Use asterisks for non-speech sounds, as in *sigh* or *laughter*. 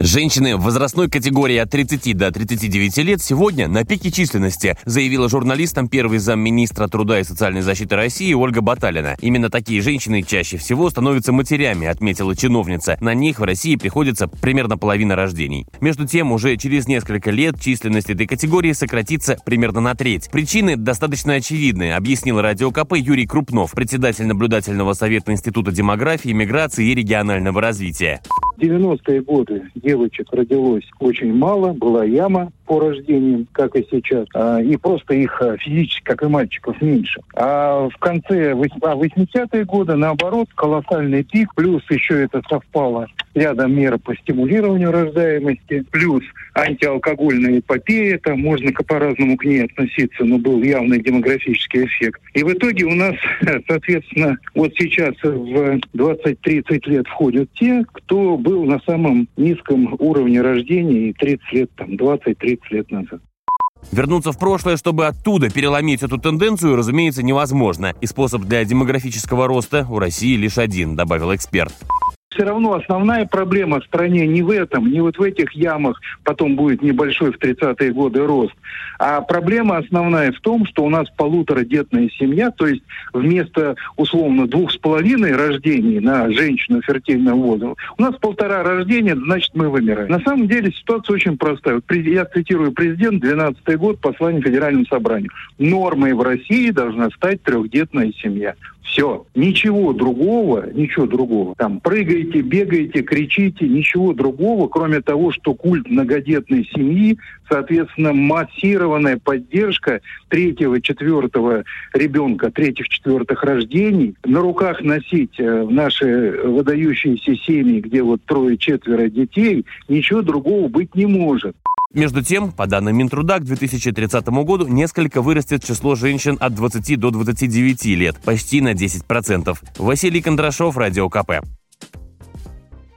Женщины в возрастной категории от 30 до 39 лет сегодня на пике численности, заявила журналистам первый замминистра труда и социальной защиты России Ольга Баталина. Именно такие женщины чаще всего становятся матерями, отметила чиновница. На них в России приходится примерно половина рождений. Между тем, уже через несколько лет численность этой категории сократится примерно на треть. Причины достаточно очевидны, объяснил Радио КП Юрий Крупнов, председатель наблюдательного совета Института демографии, миграции и регионального развития. 90-е годы девочек родилось очень мало, была яма по рождениям, как и сейчас, а, и просто их а, физически, как и мальчиков, меньше. А в конце 80-е годы, наоборот, колоссальный пик, плюс еще это совпало рядом мер по стимулированию рождаемости, плюс антиалкогольная эпопея, там можно по-разному к ней относиться, но был явный демографический эффект. И в итоге у нас, *laughs* соответственно, вот сейчас в 20-30 лет входят те, кто был на самом низком уровне рождения и 30 лет, там, 20-30 лет назад. Вернуться в прошлое, чтобы оттуда переломить эту тенденцию, разумеется, невозможно. И способ для демографического роста у России лишь один, добавил эксперт все равно основная проблема в стране не в этом, не вот в этих ямах, потом будет небольшой в 30-е годы рост, а проблема основная в том, что у нас полуторадетная семья, то есть вместо условно двух с половиной рождений на женщину фертильного возраста, у нас полтора рождения, значит мы вымираем. На самом деле ситуация очень простая. Я цитирую президент, 12 год, послание Федеральному собранию. Нормой в России должна стать трехдетная семья. Все. Ничего другого, ничего другого. Там прыгаете, бегаете, кричите, ничего другого, кроме того, что культ многодетной семьи, соответственно, массированная поддержка третьего, четвертого ребенка, третьих, четвертых рождений, на руках носить э, наши выдающиеся семьи, где вот трое-четверо детей, ничего другого быть не может. Между тем, по данным Минтруда, к 2030 году несколько вырастет число женщин от 20 до 29 лет, почти на 10%. Василий Кондрашов, Радио КП.